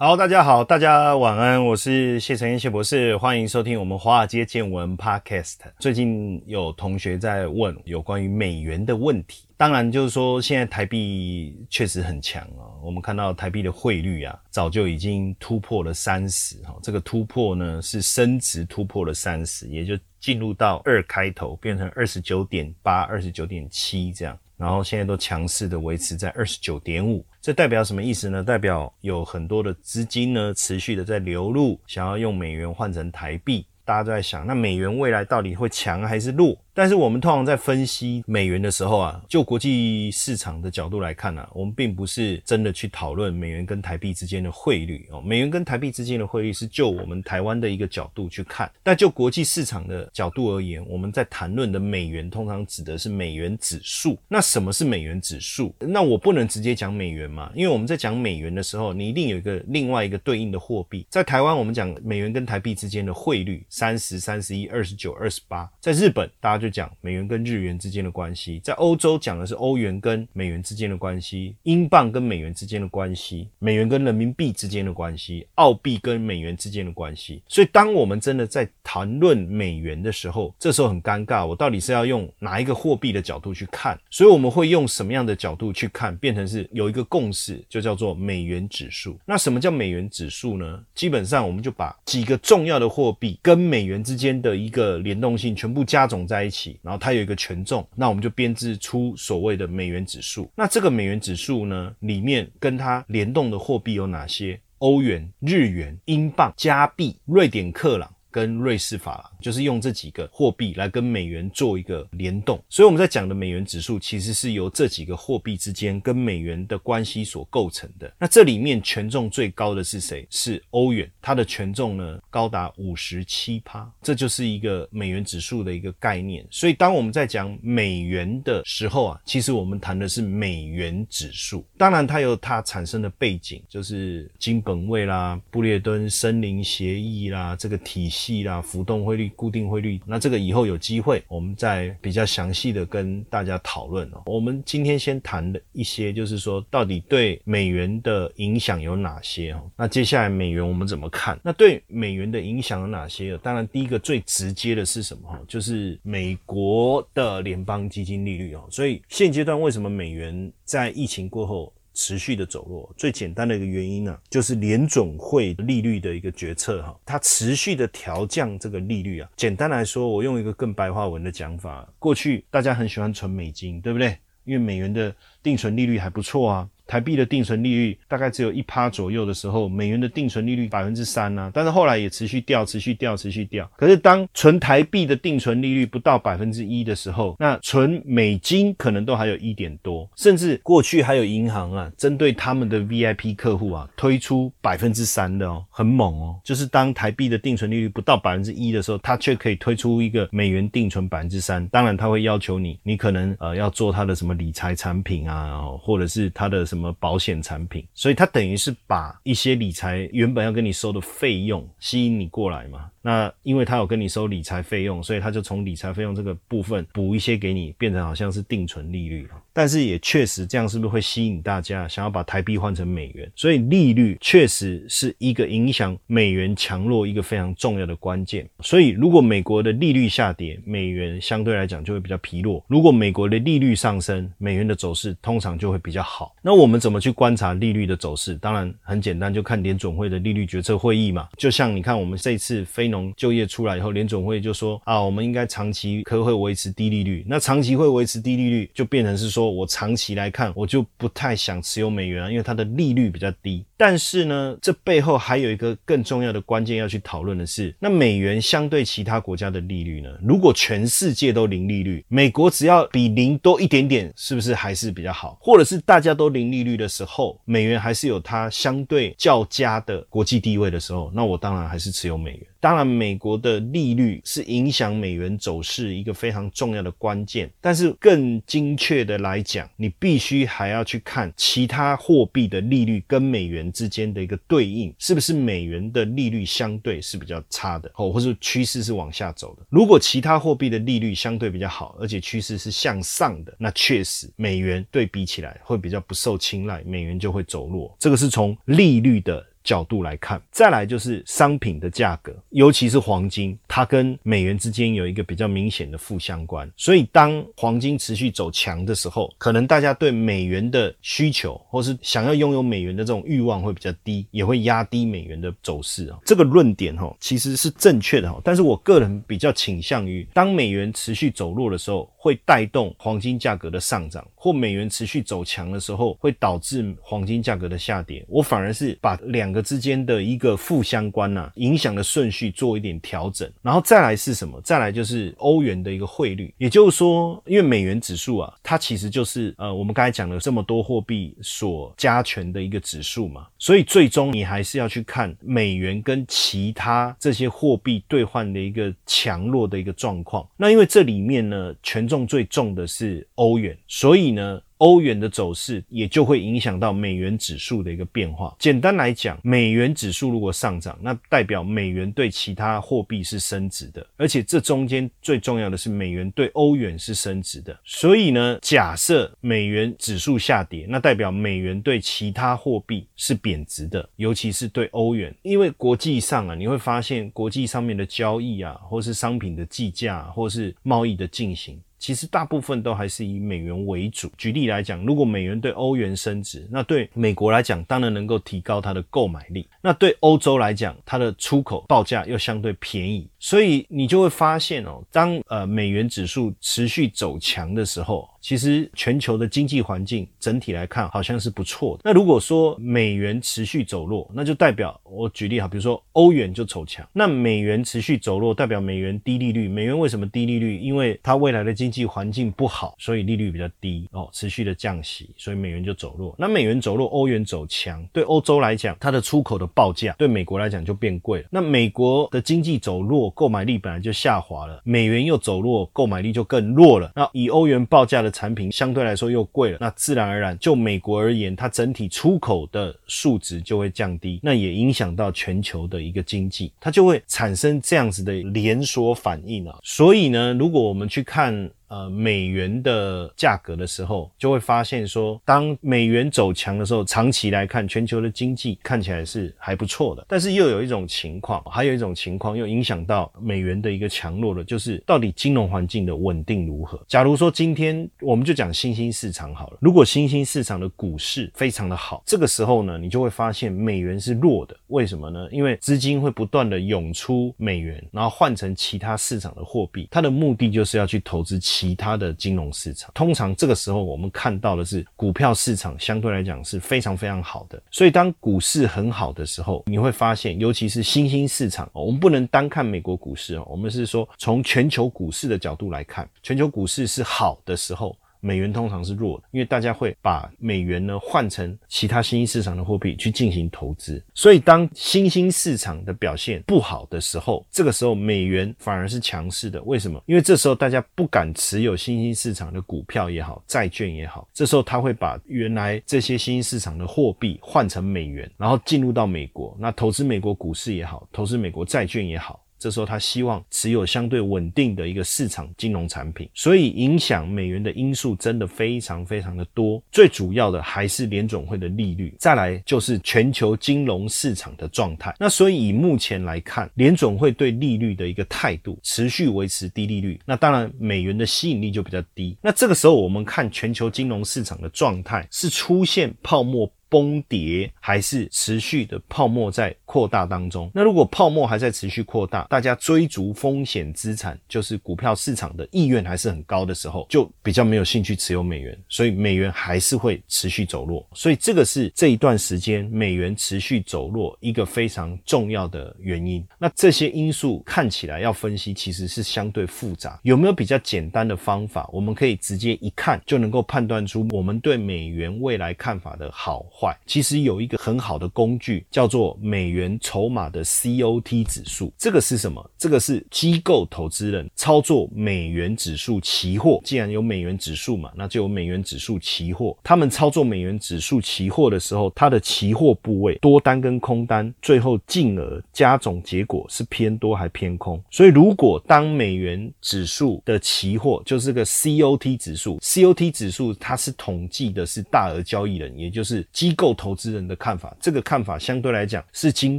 好，大家好，大家晚安，我是谢承彦谢博士，欢迎收听我们华尔街见闻 Podcast。最近有同学在问有关于美元的问题，当然就是说现在台币确实很强啊，我们看到台币的汇率啊，早就已经突破了三十哈，这个突破呢是升值突破了三十，也就进入到二开头，变成二十九点八、二十九点七这样。然后现在都强势的维持在二十九点五，这代表什么意思呢？代表有很多的资金呢持续的在流入，想要用美元换成台币。大家都在想，那美元未来到底会强还是弱？但是我们通常在分析美元的时候啊，就国际市场的角度来看呢，我们并不是真的去讨论美元跟台币之间的汇率。哦。美元跟台币之间的汇率是就我们台湾的一个角度去看，但就国际市场的角度而言，我们在谈论的美元通常指的是美元指数。那什么是美元指数？那我不能直接讲美元嘛，因为我们在讲美元的时候，你一定有一个另外一个对应的货币。在台湾，我们讲美元跟台币之间的汇率，三十三十一、二十九、二十八。在日本，大家就讲美元跟日元之间的关系，在欧洲讲的是欧元跟美元之间的关系，英镑跟美元之间的关系，美元跟人民币之间的关系，澳币跟美元之间的关系。所以，当我们真的在谈论美元的时候，这时候很尴尬，我到底是要用哪一个货币的角度去看？所以我们会用什么样的角度去看？变成是有一个共识，就叫做美元指数。那什么叫美元指数呢？基本上，我们就把几个重要的货币跟美元之间的一个联动性全部加总在一起，然后。它有一个权重，那我们就编制出所谓的美元指数。那这个美元指数呢，里面跟它联动的货币有哪些？欧元、日元、英镑、加币、瑞典克朗。跟瑞士法郎就是用这几个货币来跟美元做一个联动，所以我们在讲的美元指数其实是由这几个货币之间跟美元的关系所构成的。那这里面权重最高的是谁？是欧元，它的权重呢高达五十七趴，这就是一个美元指数的一个概念。所以当我们在讲美元的时候啊，其实我们谈的是美元指数。当然它有它产生的背景，就是金本位啦、布列敦森林协议啦这个体系。系啦，浮动汇率、固定汇率，那这个以后有机会，我们再比较详细的跟大家讨论哦。我们今天先谈的一些，就是说到底对美元的影响有哪些哦？那接下来美元我们怎么看？那对美元的影响有哪些？当然，第一个最直接的是什么哈？就是美国的联邦基金利率哦。所以现阶段为什么美元在疫情过后？持续的走弱，最简单的一个原因呢，就是联总会利率的一个决策哈，它持续的调降这个利率啊。简单来说，我用一个更白话文的讲法，过去大家很喜欢存美金，对不对？因为美元的定存利率还不错啊。台币的定存利率大概只有一趴左右的时候，美元的定存利率百分之三呢，但是后来也持续掉，持续掉，持续掉。可是当存台币的定存利率不到百分之一的时候，那存美金可能都还有一点多，甚至过去还有银行啊，针对他们的 VIP 客户啊，推出百分之三的哦，很猛哦。就是当台币的定存利率不到百分之一的时候，它却可以推出一个美元定存百分之三。当然，他会要求你，你可能呃要做他的什么理财产品啊，或者是他的什么。什么保险产品？所以它等于是把一些理财原本要跟你收的费用吸引你过来嘛。那因为他有跟你收理财费用，所以他就从理财费用这个部分补一些给你，变成好像是定存利率但是也确实这样，是不是会吸引大家想要把台币换成美元？所以利率确实是一个影响美元强弱一个非常重要的关键。所以如果美国的利率下跌，美元相对来讲就会比较疲弱；如果美国的利率上升，美元的走势通常就会比较好。那我们怎么去观察利率的走势？当然很简单，就看联准会的利率决策会议嘛。就像你看我们这次非农就业出来以后，联总会就说啊，我们应该长期可会维持低利率。那长期会维持低利率，就变成是说我长期来看，我就不太想持有美元，因为它的利率比较低。但是呢，这背后还有一个更重要的关键要去讨论的是，那美元相对其他国家的利率呢？如果全世界都零利率，美国只要比零多一点点，是不是还是比较好？或者是大家都零利率的时候，美元还是有它相对较佳的国际地位的时候，那我当然还是持有美元。当然，美国的利率是影响美元走势一个非常重要的关键。但是更精确的来讲，你必须还要去看其他货币的利率跟美元之间的一个对应，是不是美元的利率相对是比较差的，哦，或者趋势是往下走的。如果其他货币的利率相对比较好，而且趋势是向上的，那确实美元对比起来会比较不受青睐，美元就会走弱。这个是从利率的。角度来看，再来就是商品的价格，尤其是黄金，它跟美元之间有一个比较明显的负相关。所以，当黄金持续走强的时候，可能大家对美元的需求，或是想要拥有美元的这种欲望会比较低，也会压低美元的走势啊。这个论点哈，其实是正确的哈。但是我个人比较倾向于，当美元持续走弱的时候，会带动黄金价格的上涨，或美元持续走强的时候，会导致黄金价格的下跌。我反而是把两个。之间的一个负相关呐，影响的顺序做一点调整，然后再来是什么？再来就是欧元的一个汇率，也就是说，因为美元指数啊，它其实就是呃，我们刚才讲了这么多货币所加权的一个指数嘛，所以最终你还是要去看美元跟其他这些货币兑换的一个强弱的一个状况。那因为这里面呢，权重最重的是欧元，所以呢。欧元的走势也就会影响到美元指数的一个变化。简单来讲，美元指数如果上涨，那代表美元对其他货币是升值的，而且这中间最重要的是美元对欧元是升值的。所以呢，假设美元指数下跌，那代表美元对其他货币是贬值的，尤其是对欧元，因为国际上啊，你会发现国际上面的交易啊，或是商品的计价，或是贸易的进行。其实大部分都还是以美元为主。举例来讲，如果美元对欧元升值，那对美国来讲当然能够提高它的购买力。那对欧洲来讲，它的出口报价又相对便宜，所以你就会发现哦，当呃美元指数持续走强的时候。其实全球的经济环境整体来看好像是不错的。那如果说美元持续走弱，那就代表我举例哈，比如说欧元就走强，那美元持续走弱，代表美元低利率。美元为什么低利率？因为它未来的经济环境不好，所以利率比较低哦，持续的降息，所以美元就走弱。那美元走弱，欧元走强，对欧洲来讲，它的出口的报价对美国来讲就变贵了。那美国的经济走弱，购买力本来就下滑了，美元又走弱，购买力就更弱了。那以欧元报价的。产品相对来说又贵了，那自然而然就美国而言，它整体出口的数值就会降低，那也影响到全球的一个经济，它就会产生这样子的连锁反应啊。所以呢，如果我们去看。呃，美元的价格的时候，就会发现说，当美元走强的时候，长期来看，全球的经济看起来是还不错的。但是又有一种情况，还有一种情况又影响到美元的一个强弱的，就是到底金融环境的稳定如何？假如说今天我们就讲新兴市场好了，如果新兴市场的股市非常的好，这个时候呢，你就会发现美元是弱的。为什么呢？因为资金会不断的涌出美元，然后换成其他市场的货币，它的目的就是要去投资。其他的金融市场，通常这个时候我们看到的是股票市场相对来讲是非常非常好的。所以当股市很好的时候，你会发现，尤其是新兴市场，我们不能单看美国股市哦，我们是说从全球股市的角度来看，全球股市是好的时候。美元通常是弱的，因为大家会把美元呢换成其他新兴市场的货币去进行投资，所以当新兴市场的表现不好的时候，这个时候美元反而是强势的。为什么？因为这时候大家不敢持有新兴市场的股票也好，债券也好，这时候他会把原来这些新兴市场的货币换成美元，然后进入到美国，那投资美国股市也好，投资美国债券也好。这时候他希望持有相对稳定的一个市场金融产品，所以影响美元的因素真的非常非常的多。最主要的还是联总会的利率，再来就是全球金融市场的状态。那所以以目前来看，联总会对利率的一个态度持续维持低利率，那当然美元的吸引力就比较低。那这个时候我们看全球金融市场的状态是出现泡沫。崩跌，还是持续的泡沫在扩大当中？那如果泡沫还在持续扩大，大家追逐风险资产，就是股票市场的意愿还是很高的时候，就比较没有兴趣持有美元，所以美元还是会持续走弱。所以这个是这一段时间美元持续走弱一个非常重要的原因。那这些因素看起来要分析，其实是相对复杂。有没有比较简单的方法，我们可以直接一看就能够判断出我们对美元未来看法的好坏？其实有一个很好的工具，叫做美元筹码的 COT 指数。这个是什么？这个是机构投资人操作美元指数期货。既然有美元指数嘛，那就有美元指数期货。他们操作美元指数期货的时候，它的期货部位多单跟空单，最后净额加总结果是偏多还偏空。所以如果当美元指数的期货就是个 COT 指数，COT 指数它是统计的是大额交易人，也就是机构投资人的看法。这个看法相对来讲是经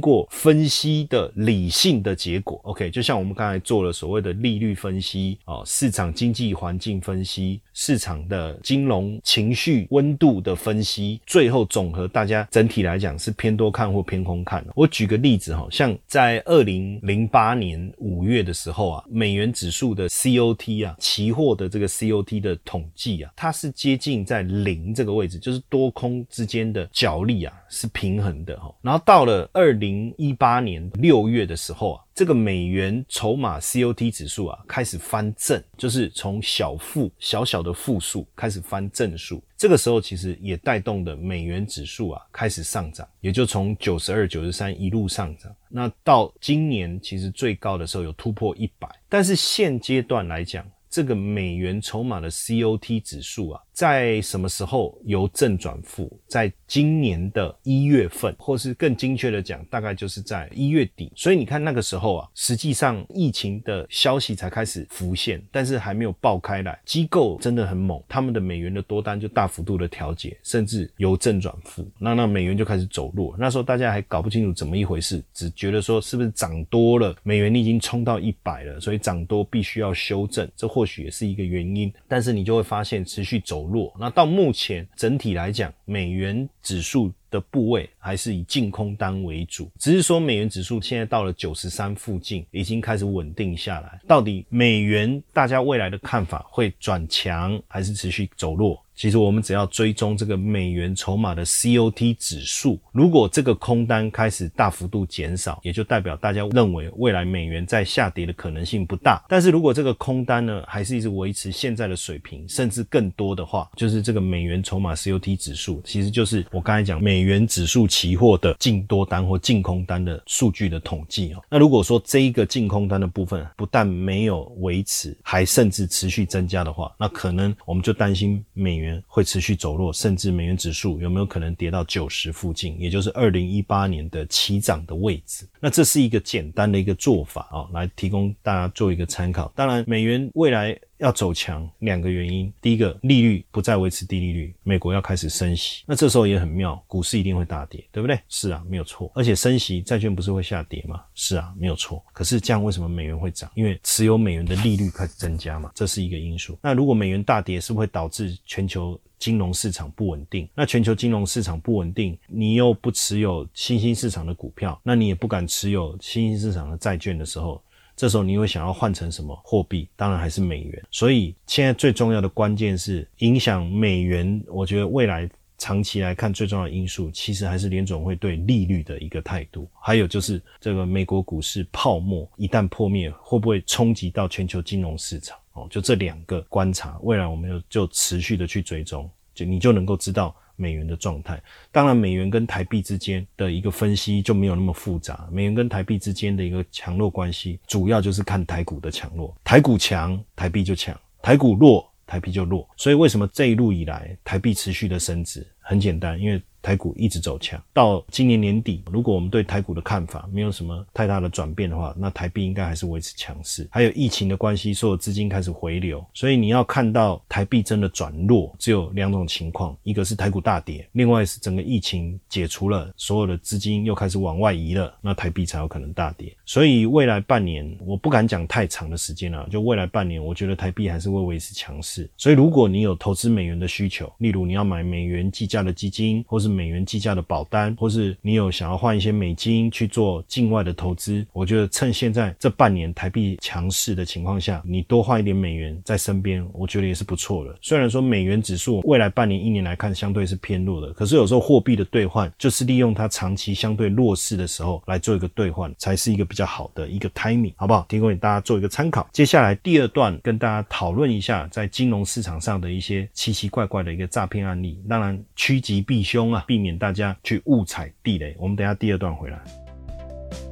过分析的理性的结果。OK，就像我们刚才做了所谓的利率分析啊，市场经济环境分析，市场的金融情绪温度的分析，最后总和大家整体来讲是偏多看或偏空看。我举个例子哈，像在二零零八年五月的时候啊，美元指数的 COT 啊，期货的这个 COT 的统计啊，它是接近在零这个位置，就是多空之间的角力啊是平衡的哈。然后到了二零一八年六月的时候啊。这个美元筹码 COT 指数啊，开始翻正，就是从小负小小的负数开始翻正数。这个时候其实也带动的美元指数啊开始上涨，也就从九十二、九十三一路上涨。那到今年其实最高的时候有突破一百，但是现阶段来讲，这个美元筹码的 COT 指数啊。在什么时候由正转负？在今年的一月份，或是更精确的讲，大概就是在一月底。所以你看那个时候啊，实际上疫情的消息才开始浮现，但是还没有爆开来。机构真的很猛，他们的美元的多单就大幅度的调节，甚至由正转负，那那美元就开始走弱。那时候大家还搞不清楚怎么一回事，只觉得说是不是涨多了，美元已经冲到一百了，所以涨多必须要修正，这或许也是一个原因。但是你就会发现持续走。弱，那到目前整体来讲，美元指数的部位还是以净空单为主，只是说美元指数现在到了九十三附近，已经开始稳定下来。到底美元大家未来的看法会转强还是持续走弱？其实我们只要追踪这个美元筹码的 COT 指数，如果这个空单开始大幅度减少，也就代表大家认为未来美元在下跌的可能性不大。但是如果这个空单呢，还是一直维持现在的水平，甚至更多的话，就是这个美元筹码 COT 指数，其实就是我刚才讲美元指数期货的净多单或净空单的数据的统计哦。那如果说这一个净空单的部分不但没有维持，还甚至持续增加的话，那可能我们就担心美元。会持续走弱，甚至美元指数有没有可能跌到九十附近，也就是二零一八年的起涨的位置？那这是一个简单的一个做法啊，来提供大家做一个参考。当然，美元未来要走强，两个原因：第一个，利率不再维持低利率，美国要开始升息，那这时候也很妙，股市一定会大跌，对不对？是啊，没有错。而且升息，债券不是会下跌吗？是啊，没有错。可是这样为什么美元会涨？因为持有美元的利率开始增加嘛，这是一个因素。那如果美元大跌，是不是会导致全球？金融市场不稳定，那全球金融市场不稳定，你又不持有新兴市场的股票，那你也不敢持有新兴市场的债券的时候，这时候你会想要换成什么货币？当然还是美元。所以现在最重要的关键是影响美元，我觉得未来长期来看最重要的因素，其实还是联总会对利率的一个态度，还有就是这个美国股市泡沫一旦破灭，会不会冲击到全球金融市场？哦，就这两个观察，未来我们就就持续的去追踪，就你就能够知道美元的状态。当然，美元跟台币之间的一个分析就没有那么复杂。美元跟台币之间的一个强弱关系，主要就是看台股的强弱。台股强，台币就强；台股弱，台币就弱。所以，为什么这一路以来台币持续的升值？很简单，因为。台股一直走强，到今年年底，如果我们对台股的看法没有什么太大的转变的话，那台币应该还是维持强势。还有疫情的关系，所有资金开始回流，所以你要看到台币真的转弱，只有两种情况：一个是台股大跌，另外是整个疫情解除了，所有的资金又开始往外移了，那台币才有可能大跌。所以未来半年，我不敢讲太长的时间了，就未来半年，我觉得台币还是会维持强势。所以如果你有投资美元的需求，例如你要买美元计价的基金，或是美元计价的保单，或是你有想要换一些美金去做境外的投资，我觉得趁现在这半年台币强势的情况下，你多换一点美元在身边，我觉得也是不错的。虽然说美元指数未来半年、一年来看相对是偏弱的，可是有时候货币的兑换就是利用它长期相对弱势的时候来做一个兑换，才是一个比较好的一个 timing，好不好？提供给大家做一个参考。接下来第二段跟大家讨论一下在金融市场上的一些奇奇怪怪的一个诈骗案例，当然趋吉避凶啊，避免大家去误踩地雷。我们等下第二段回来。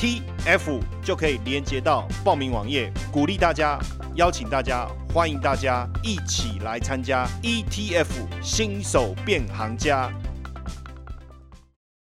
T F 就可以连接到报名网页，鼓励大家，邀请大家，欢迎大家一起来参加 E T F 新手变行家。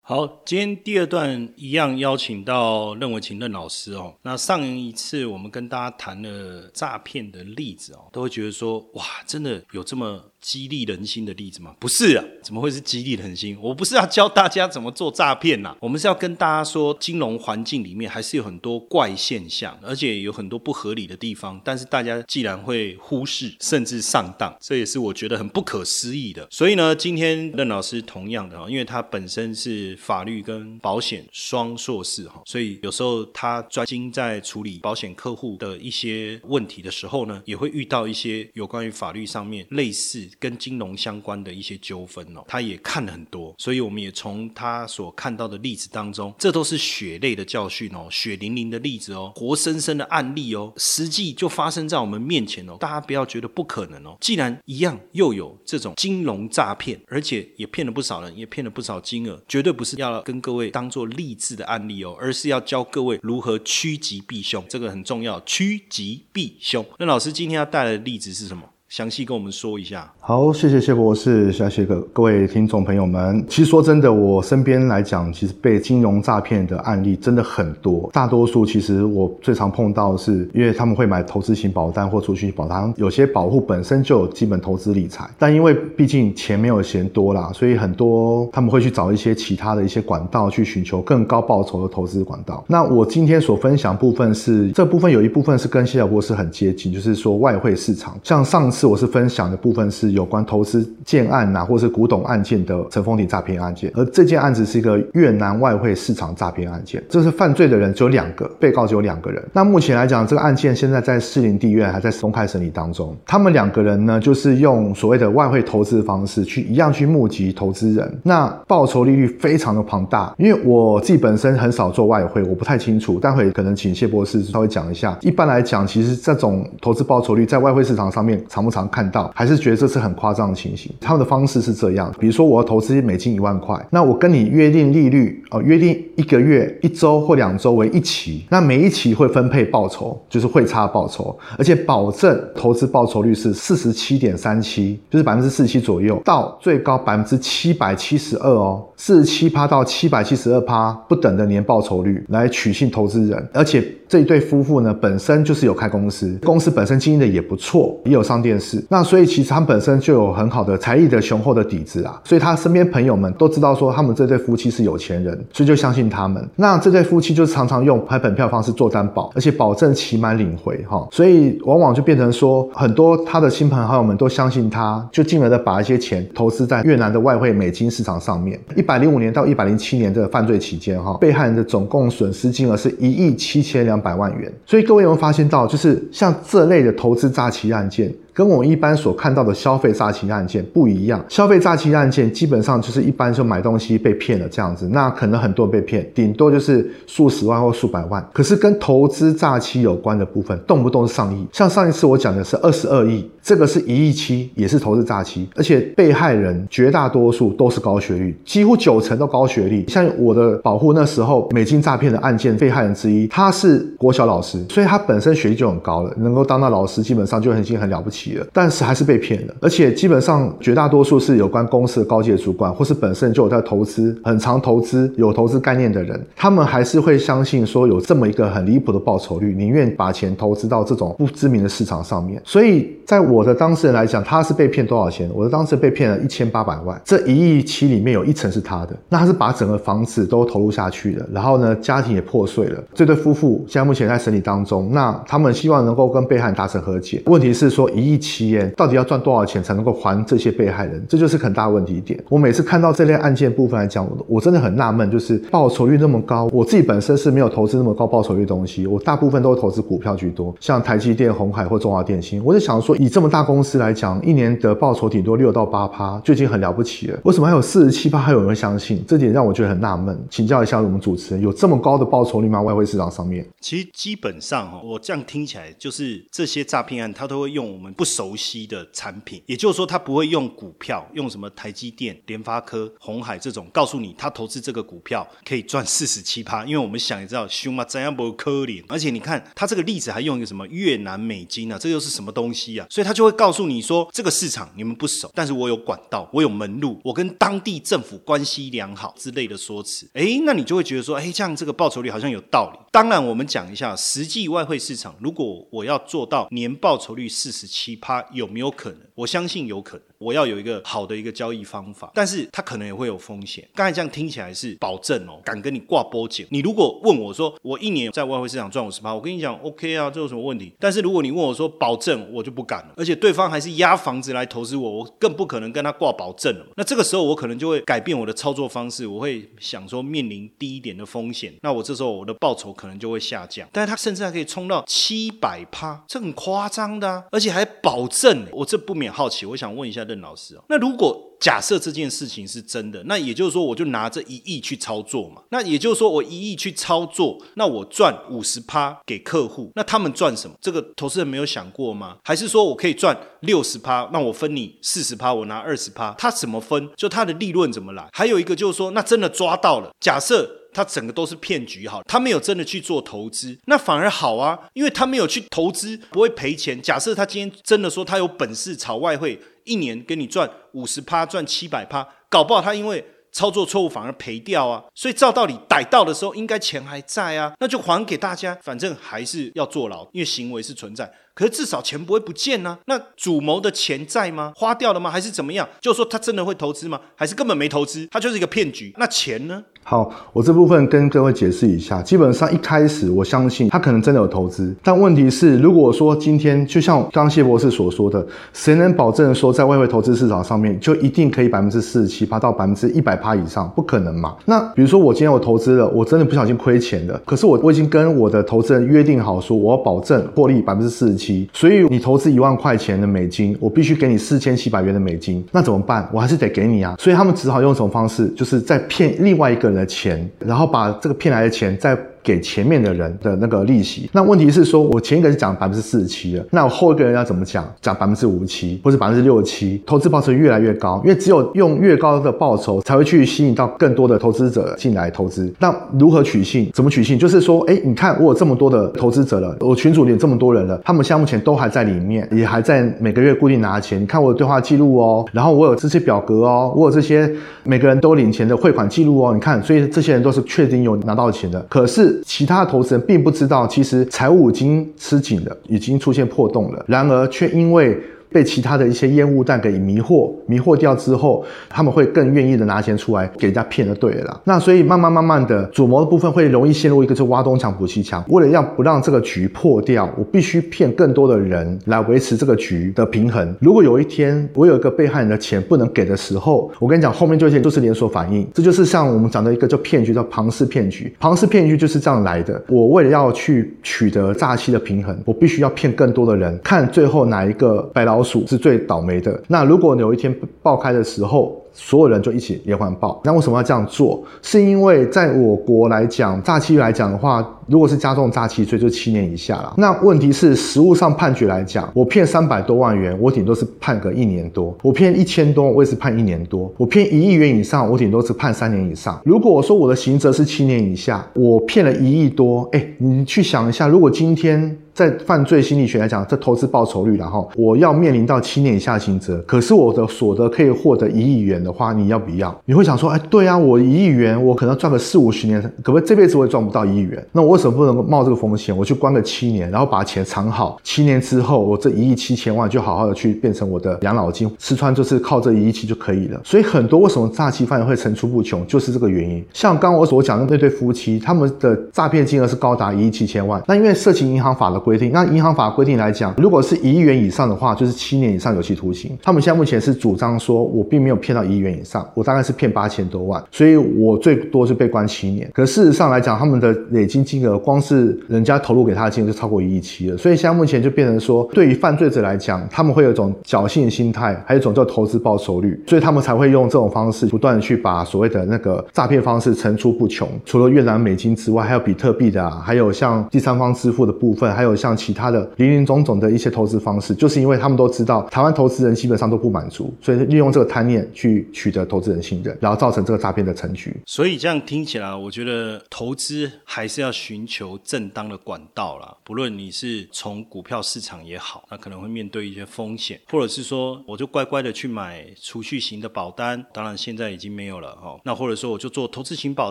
好，今天第二段一样邀请到任伟勤任老师哦。那上一次我们跟大家谈了诈骗的例子哦，都会觉得说，哇，真的有这么。激励人心的例子吗？不是啊，怎么会是激励人心？我不是要教大家怎么做诈骗呐，我们是要跟大家说，金融环境里面还是有很多怪现象，而且有很多不合理的地方。但是大家既然会忽视，甚至上当，这也是我觉得很不可思议的。所以呢，今天任老师同样的哈，因为他本身是法律跟保险双硕士哈，所以有时候他专精在处理保险客户的一些问题的时候呢，也会遇到一些有关于法律上面类似。跟金融相关的一些纠纷哦，他也看了很多，所以我们也从他所看到的例子当中，这都是血泪的教训哦，血淋淋的例子哦，活生生的案例哦，实际就发生在我们面前哦，大家不要觉得不可能哦，既然一样又有这种金融诈骗，而且也骗了不少人，也骗了不少金额，绝对不是要跟各位当做励志的案例哦，而是要教各位如何趋吉避凶，这个很重要，趋吉避凶。那老师今天要带来的例子是什么？详细跟我们说一下。好，谢谢谢博士，谢谢各各位听众朋友们。其实说真的，我身边来讲，其实被金融诈骗的案例真的很多。大多数其实我最常碰到的是，因为他们会买投资型保单或储蓄保单，有些保护本身就有基本投资理财，但因为毕竟钱没有嫌多啦，所以很多他们会去找一些其他的一些管道去寻求更高报酬的投资管道。那我今天所分享部分是这部分有一部分是跟谢小博士很接近，就是说外汇市场，像上。次我是分享的部分是有关投资建案呐，或是古董案件的陈丰鼎诈骗案件，而这件案子是一个越南外汇市场诈骗案件。这是犯罪的人只有两个，被告只有两个人。那目前来讲，这个案件现在在士林地院还在公开审理当中。他们两个人呢，就是用所谓的外汇投资的方式去一样去募集投资人，那报酬利率非常的庞大。因为我自己本身很少做外汇，我不太清楚，待会可能请谢博士稍微讲一下。一般来讲，其实这种投资报酬率在外汇市场上面常。通常看到，还是觉得这是很夸张的情形。他们的方式是这样，比如说我要投资美金一万块，那我跟你约定利率哦，约定一个月、一周或两周为一期，那每一期会分配报酬，就是汇差报酬，而且保证投资报酬率是四十七点三七，就是百分之四十七左右，到最高百分之七百七十二哦，四十七趴到七百七十二趴不等的年报酬率来取信投资人，而且这一对夫妇呢本身就是有开公司，公司本身经营的也不错，也有上电。视，那所以其实他们本身就有很好的财力的雄厚的底子啊，所以他身边朋友们都知道说他们这对夫妻是有钱人，所以就相信他们。那这对夫妻就常常用拍本票方式做担保，而且保证期满领回哈，所以往往就变成说很多他的亲朋好友们都相信他，就进而的把一些钱投资在越南的外汇美金市场上面。一一百零五年到一百零七年这个犯罪期间哈，被害人的总共损失金额是一亿七千两百万元。所以各位有没有发现到，就是像这类的投资诈欺案件？跟我们一般所看到的消费诈欺案件不一样，消费诈欺案件基本上就是一般说买东西被骗了这样子，那可能很多人被骗，顶多就是数十万或数百万。可是跟投资诈欺有关的部分，动不动是上亿。像上一次我讲的是二十二亿，这个是一亿七，也是投资诈欺，而且被害人绝大多数都是高学历，几乎九成都高学历。像我的保护那时候美金诈骗的案件被害人之一，他是国小老师，所以他本身学历就很高了，能够当到老师基本上就已经很了不起。起了，但是还是被骗了，而且基本上绝大多数是有关公司的高级主管，或是本身就有在投资、很长投资、有投资概念的人，他们还是会相信说有这么一个很离谱的报酬率，宁愿把钱投资到这种不知名的市场上面。所以在我的当事人来讲，他是被骗多少钱？我的当事人被骗了一千八百万，这一亿七里面有一成是他的，那他是把整个房子都投入下去的，然后呢，家庭也破碎了。这对夫妇现在目前在审理当中，那他们希望能够跟被害人达成和解。问题是说一亿七元到底要赚多少钱才能够还这些被害人？这就是很大问题点。我每次看到这类案件部分来讲，我我真的很纳闷，就是报酬率那么高，我自己本身是没有投资那么高报酬率的东西，我大部分都投资股票居多，像台积电、红海或中华电信。我就想说，以这么大公司来讲，一年的报酬顶多六到八趴，就已经很了不起了。为什么还有四十七趴还有人会相信？这点让我觉得很纳闷。请教一下我们主持人，有这么高的报酬率吗？外汇市场上面？其实基本上哈，我这样听起来就是这些诈骗案，他都会用我们不熟悉的产品，也就是说，他不会用股票，用什么台积电、联发科、红海这种，告诉你他投资这个股票可以赚四十七趴。因为我们想也知道，凶嘛怎样不可怜？而且你看他这个例子还用一个什么越南美金啊，这又是什么东西啊？所以他就会告诉你说，这个市场你们不熟，但是我有管道，我有门路，我跟当地政府关系良好之类的说辞。哎，那你就会觉得说，哎，这样这个报酬率好像有道理。当然，我们讲一下实际外汇市场，如果我要做到年报酬率四十七趴，有没有可能？我相信有可能。我要有一个好的一个交易方法，但是它可能也会有风险。刚才这样听起来是保证哦，敢跟你挂波景。你如果问我说，我一年在外汇市场赚五十趴，我跟你讲 OK 啊，这有什么问题？但是如果你问我说保证，我就不敢了。而且对方还是押房子来投资我，我更不可能跟他挂保证了。那这个时候我可能就会改变我的操作方式，我会想说面临低一点的风险，那我这时候我的报酬可能就会下降。但是他甚至还可以冲到七百趴，这很夸张的，而且还保证。我这不免好奇，我想问一下。任老师哦，那如果假设这件事情是真的，那也就是说，我就拿这一亿去操作嘛。那也就是说，我一亿去操作，那我赚五十趴给客户，那他们赚什么？这个投资人没有想过吗？还是说我可以赚六十趴，那我分你四十趴，我拿二十趴，他怎么分？就他的利润怎么来？还有一个就是说，那真的抓到了，假设。他整个都是骗局，好，他没有真的去做投资，那反而好啊，因为他没有去投资，不会赔钱。假设他今天真的说他有本事炒外汇，一年给你赚五十趴，赚七百趴，搞不好他因为操作错误反而赔掉啊。所以照道理逮到的时候，应该钱还在啊，那就还给大家，反正还是要坐牢，因为行为是存在。可是至少钱不会不见呢？那主谋的钱在吗？花掉了吗？还是怎么样？就说他真的会投资吗？还是根本没投资？他就是一个骗局？那钱呢？好，我这部分跟各位解释一下。基本上一开始我相信他可能真的有投资，但问题是，如果说今天就像刚谢博士所说的，谁能保证说在外汇投资市场上面就一定可以百分之四十七趴到百分之一百趴以上？不可能嘛？那比如说我今天我投资了，我真的不小心亏钱了，可是我我已经跟我的投资人约定好说，我要保证获利百分之四十七。所以你投资一万块钱的美金，我必须给你四千七百元的美金，那怎么办？我还是得给你啊。所以他们只好用这种方式，就是在骗另外一个人的钱，然后把这个骗来的钱再。给前面的人的那个利息，那问题是说，我前一个是讲百分之四十七的，那我后一个人要怎么讲？讲百分之五十七，或者百分之六十七，投资报酬越来越高，因为只有用越高的报酬，才会去吸引到更多的投资者进来投资。那如何取信？怎么取信？就是说，哎，你看我有这么多的投资者了，我群主里这么多人了，他们项目钱都还在里面，也还在每个月固定拿钱。你看我的对话记录哦，然后我有这些表格哦，我有这些每个人都领钱的汇款记录哦。你看，所以这些人都是确定有拿到钱的。可是。其他投资人并不知道，其实财务已经吃紧了，已经出现破洞了。然而，却因为。被其他的一些烟雾弹给迷惑，迷惑掉之后，他们会更愿意的拿钱出来给人家骗就对了。那所以慢慢慢慢的，主谋的部分会容易陷入一个就挖东墙补西墙。为了要不让这个局破掉，我必须骗更多的人来维持这个局的平衡。如果有一天我有一个被害人的钱不能给的时候，我跟你讲，后面这些都是连锁反应。这就是像我们讲的一个叫骗局，叫庞氏骗局。庞氏骗局就是这样来的。我为了要去取得诈欺的平衡，我必须要骗更多的人，看最后哪一个白老老鼠。是最倒霉的。那如果有一天爆开的时候，所有人就一起连环爆。那为什么要这样做？是因为在我国来讲，诈欺来讲的话，如果是加重诈欺罪，就七年以下了。那问题是，实物上判决来讲，我骗三百多万元，我顶多是判个一年多；我骗一千多，我也是判一年多；我骗一亿元以上，我顶多是判三年以上。如果我说我的刑责是七年以下，我骗了一亿多，哎，你去想一下，如果今天。在犯罪心理学来讲，这投资报酬率，然后我要面临到七年以下刑责，可是我的所得可以获得一亿元的话，你要不要？你会想说，哎，对啊，我一亿元，我可能赚个四五十年，可不可以这辈子我也赚不到一亿元？那我为什么不能冒这个风险？我去关个七年，然后把钱藏好，七年之后，我这一亿七千万就好好的去变成我的养老金，吃穿就是靠这一亿七就可以了。所以很多为什么诈欺犯会层出不穷，就是这个原因。像刚刚我所讲的那对夫妻，他们的诈骗金额是高达一亿七千万。那因为涉及银行法的规定，那银行法规定来讲，如果是一亿元以上的话，就是七年以上有期徒刑。他们现在目前是主张说，我并没有骗到一亿元以上，我大概是骗八千多万，所以我最多是被关七年。可事实上来讲，他们的累积金额，光是人家投入给他的金额就超过一亿七了。所以现在目前就变成说，对于犯罪者来讲，他们会有一种侥幸心态，还有一种叫投资报酬率，所以他们才会用这种方式不断的去把所谓的那个诈骗方式层出不穷。除了越南美金之外，还有比特币的，啊，还有像第三方支付的部分，还有像其他的林林总总的一些投资方式，就是因为他们都知道台湾投资人基本上都不满足，所以利用这个贪念去取得投资人信任，然后造成这个诈骗的成局。所以这样听起来，我觉得投资还是要寻求正当的管道啦。不论你是从股票市场也好，那可能会面对一些风险，或者是说我就乖乖的去买储蓄型的保单，当然现在已经没有了哈。那或者说我就做投资型保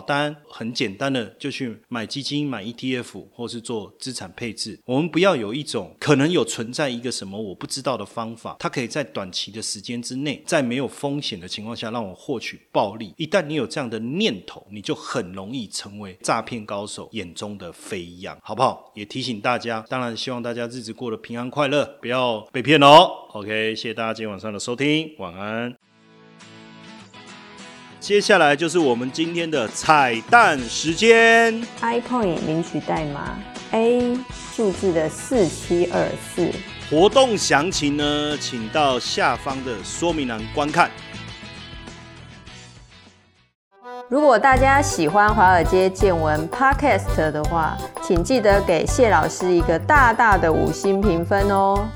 单，很简单的就去买基金、买 ETF，或是做资产配置。我我们不要有一种可能有存在一个什么我不知道的方法，它可以在短期的时间之内，在没有风险的情况下让我获取暴利。一旦你有这样的念头，你就很容易成为诈骗高手眼中的飞羊，好不好？也提醒大家，当然希望大家日子过得平安快乐，不要被骗哦。OK，谢谢大家今天晚上的收听，晚安。接下来就是我们今天的彩蛋时间。iPoint 领取代码 A 数字的四七二四。活动详情呢，请到下方的说明栏观看。如果大家喜欢华尔街见闻 Podcast 的话，请记得给谢老师一个大大的五星评分哦。